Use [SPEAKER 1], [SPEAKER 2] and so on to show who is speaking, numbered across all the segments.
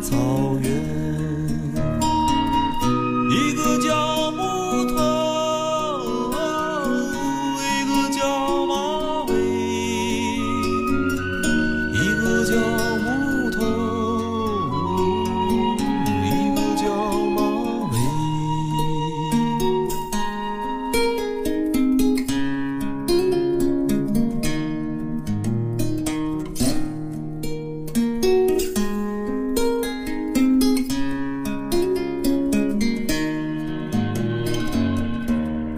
[SPEAKER 1] 草原。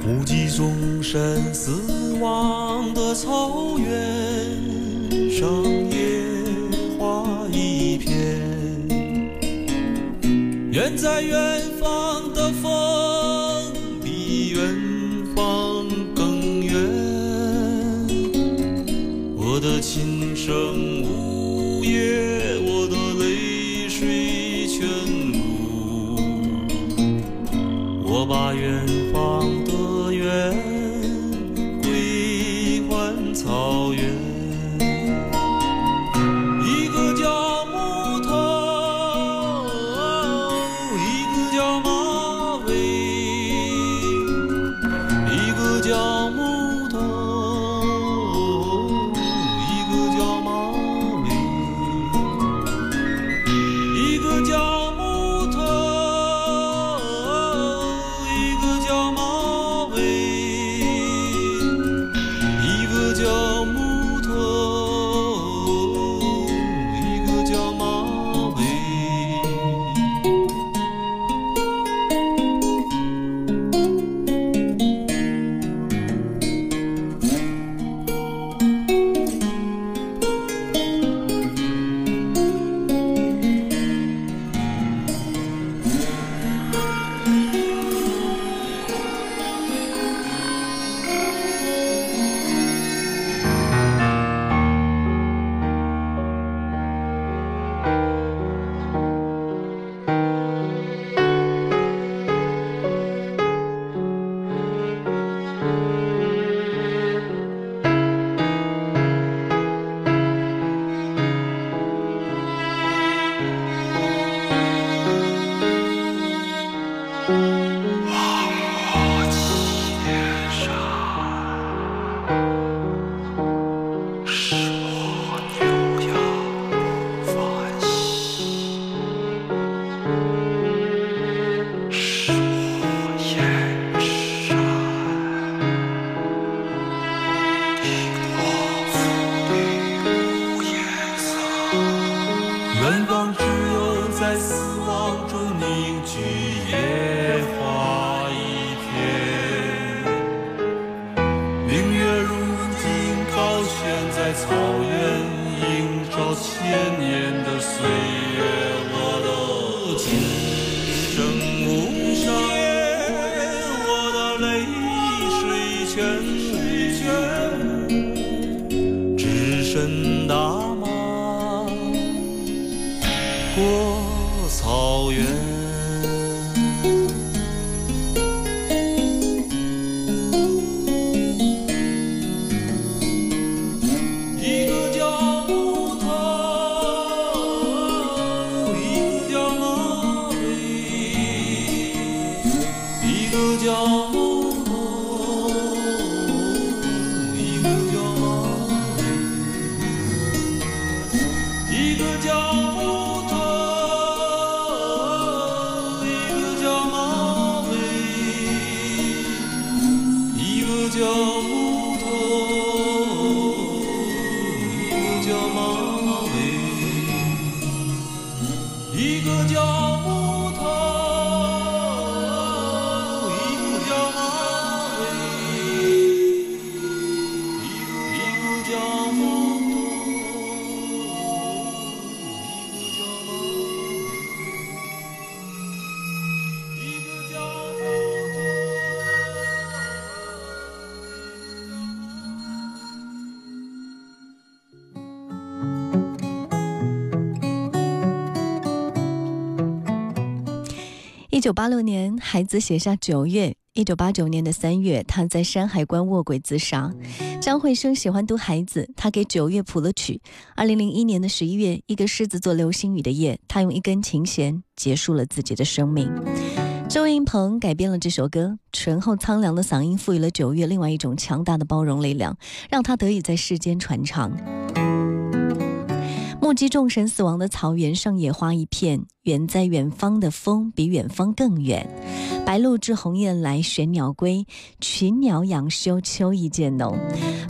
[SPEAKER 1] 目击众生死亡的草原上，野花一片。远在远方的风，比远方更远。我的琴声呜咽，我的泪水全无。我把远千年的岁月。叫一
[SPEAKER 2] 九八六年，孩子写下九月。一九八九年的三月，他在山海关卧轨自杀。张惠生喜欢读孩子，他给九月谱了曲。二零零一年的十一月，一个狮子座流星雨的夜，他用一根琴弦结束了自己的生命。周云鹏改编了这首歌，醇厚苍凉的嗓音赋予了九月另外一种强大的包容力量，让他得以在世间传唱。击众神死亡的草原上，野花一片。远在远方的风比远方更远。白鹭知鸿雁来，玄鸟归，群鸟养休，秋意渐浓。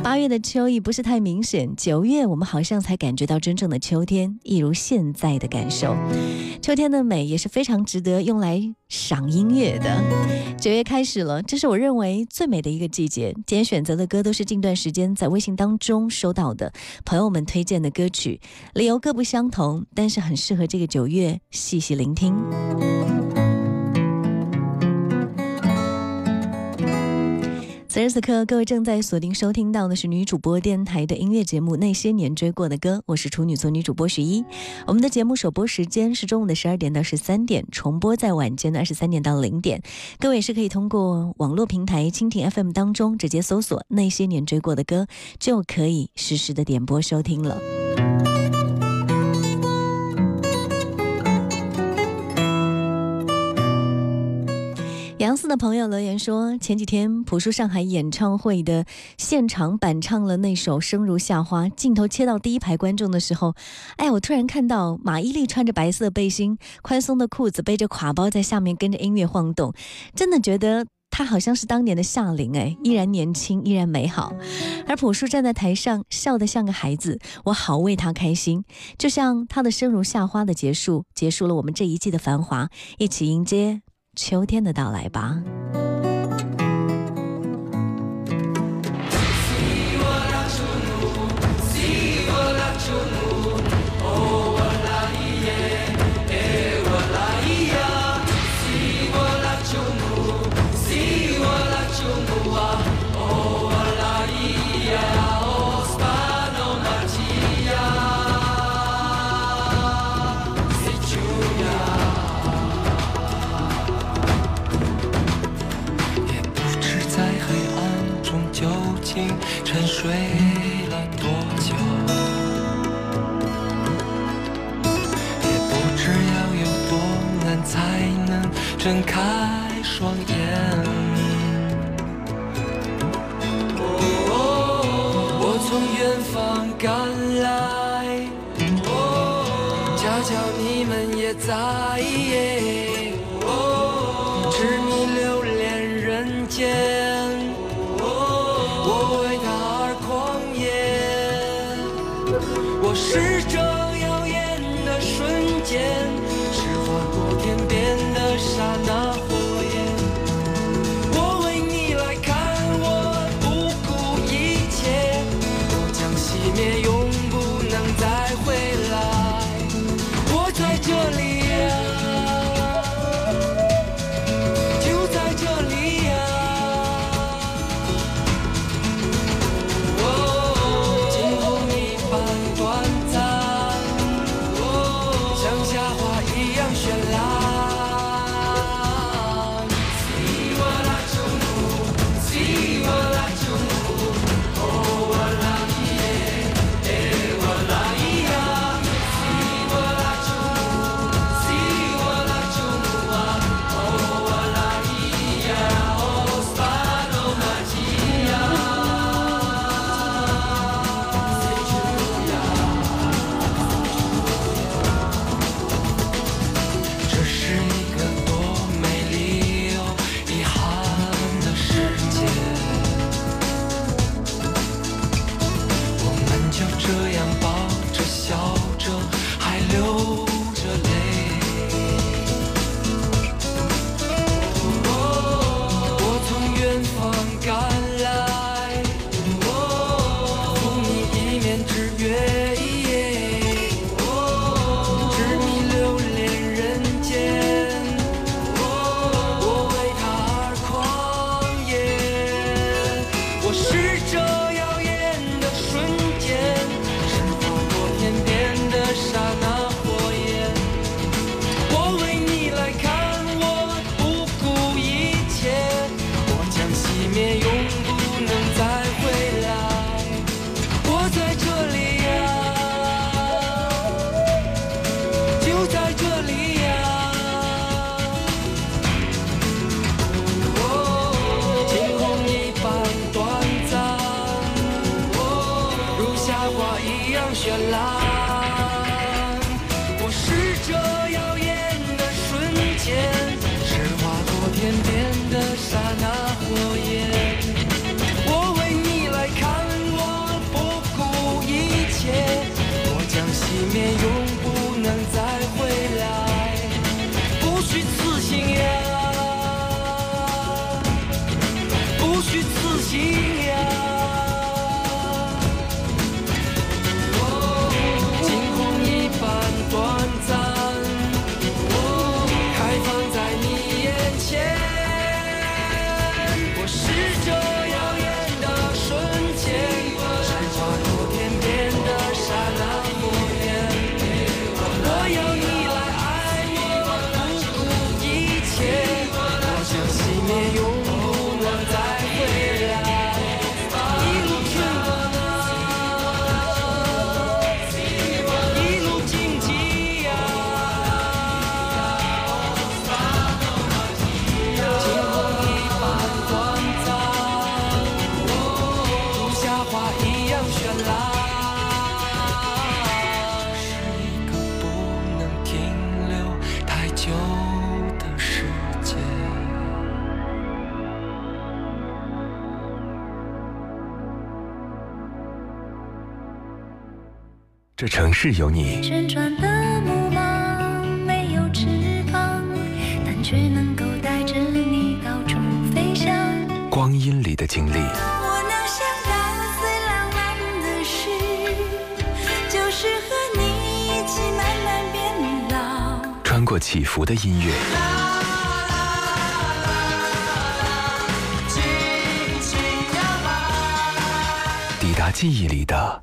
[SPEAKER 2] 八月的秋意不是太明显，九月我们好像才感觉到真正的秋天，一如现在的感受。秋天的美也是非常值得用来赏音乐的。九月开始了，这是我认为最美的一个季节。今天选择的歌都是近段时间在微信当中收到的朋友们推荐的歌曲，理由各不相同，但是很适合这个九月细细聆听。此时此刻，各位正在锁定收听到的是女主播电台的音乐节目《那些年追过的歌》，我是处女座女主播徐一。我们的节目首播时间是中午的十二点到十三点，重播在晚间的二十三点到零点。各位是可以通过网络平台蜻蜓 FM 当中直接搜索《那些年追过的歌》，就可以实时的点播收听了。杨四的朋友留言说，前几天朴树上海演唱会的现场版唱了那首《生如夏花》，镜头切到第一排观众的时候，哎，我突然看到马伊琍穿着白色背心、宽松的裤子，背着挎包在下面跟着音乐晃动，真的觉得她好像是当年的夏琳，哎，依然年轻，依然美好。而朴树站在台上，笑得像个孩子，我好为他开心。就像他的《生如夏花》的结束，结束了我们这一季的繁华，一起迎接。秋天的到来吧。
[SPEAKER 3] 睁开双眼。我从远方赶来，恰巧你们也在。这
[SPEAKER 4] 城市有你，
[SPEAKER 5] 旋转的木马没有翅膀，但却能够带着你到处飞翔。
[SPEAKER 4] 光阴里的经历，
[SPEAKER 5] 我能想到最浪漫的事，就是和你一起慢慢变老。
[SPEAKER 4] 穿过起伏的音乐，抵达记忆里的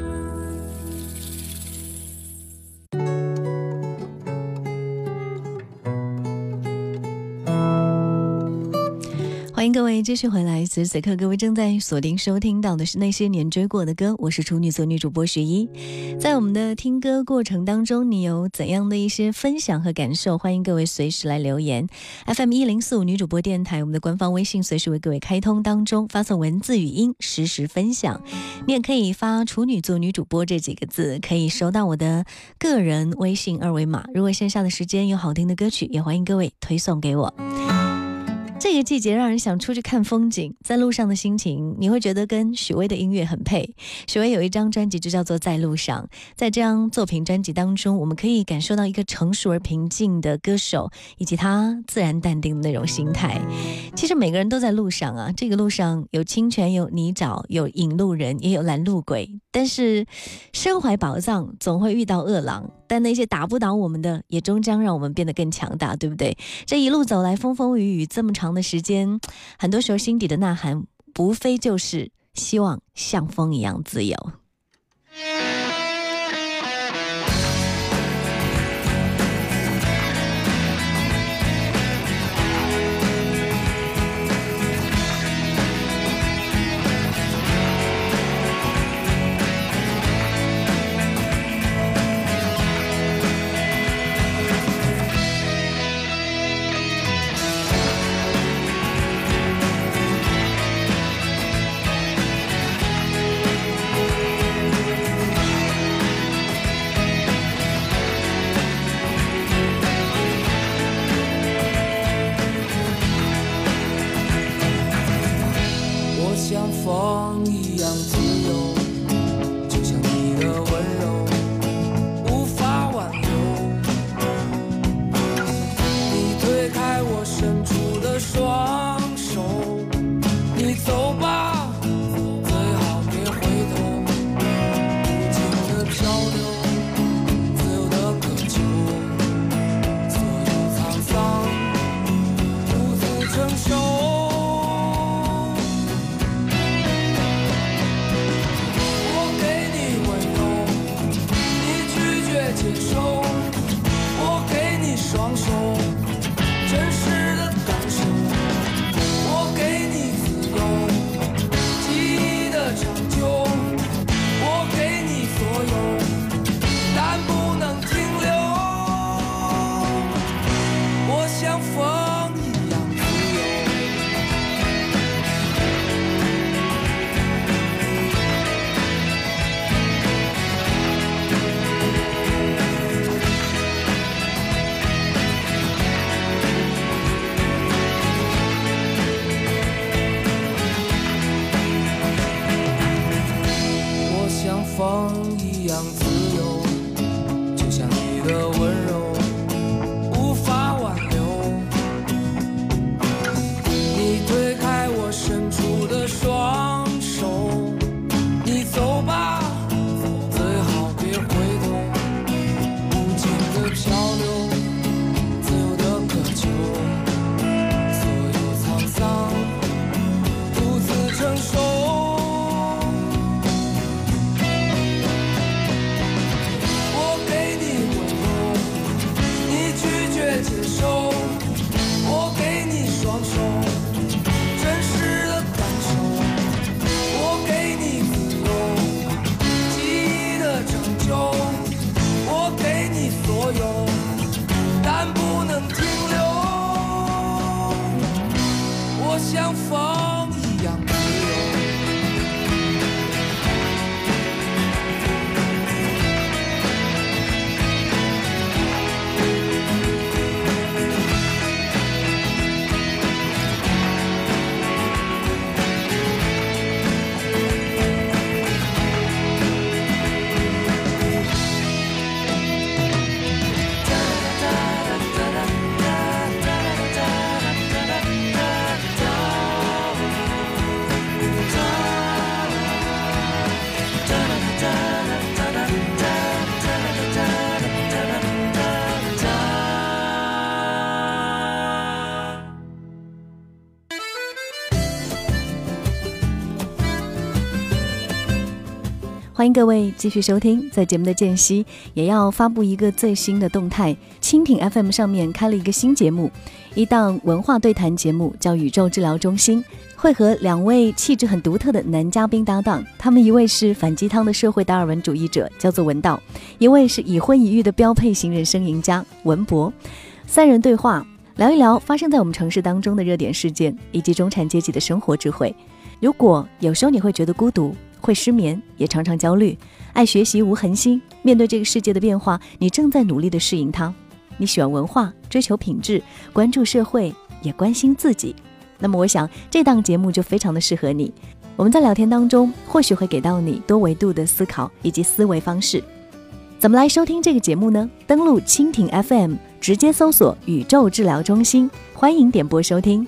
[SPEAKER 2] 各位继续回来，此时此刻各位正在锁定收听到的是那些年追过的歌，我是处女座女主播徐一。在我们的听歌过程当中，你有怎样的一些分享和感受？欢迎各位随时来留言。FM 一零四五女主播电台，我们的官方微信随时为各位开通当中，发送文字语音实时分享。你也可以发“处女座女主播”这几个字，可以收到我的个人微信二维码。如果线下的时间有好听的歌曲，也欢迎各位推送给我。这个季节让人想出去看风景，在路上的心情，你会觉得跟许巍的音乐很配。许巍有一张专辑就叫做《在路上》，在这张作品专辑当中，我们可以感受到一个成熟而平静的歌手，以及他自然淡定的那种心态。其实每个人都在路上啊，这个路上有清泉，有泥沼，有引路人，也有拦路鬼。但是身怀宝藏，总会遇到恶狼。但那些打不倒我们的，也终将让我们变得更强大，对不对？这一路走来，风风雨雨，这么长的时间，很多时候心底的呐喊，无非就是希望像风一样自由。
[SPEAKER 3] 我相逢
[SPEAKER 2] 欢迎各位继续收听，在节目的间隙也要发布一个最新的动态。蜻蜓 FM 上面开了一个新节目，一档文化对谈节目，叫《宇宙治疗中心》，会和两位气质很独特的男嘉宾搭档。他们一位是反鸡汤的社会达尔文主义者，叫做文道；一位是已婚已育的标配型人生赢家文博。三人对话，聊一聊发生在我们城市当中的热点事件，以及中产阶级的生活智慧。如果有时候你会觉得孤独，会失眠，也常常焦虑，爱学习无恒心。面对这个世界的变化，你正在努力的适应它。你喜欢文化，追求品质，关注社会，也关心自己。那么，我想这档节目就非常的适合你。我们在聊天当中，或许会给到你多维度的思考以及思维方式。怎么来收听这个节目呢？登录蜻蜓 FM，直接搜索“宇宙治疗中心”，欢迎点播收听。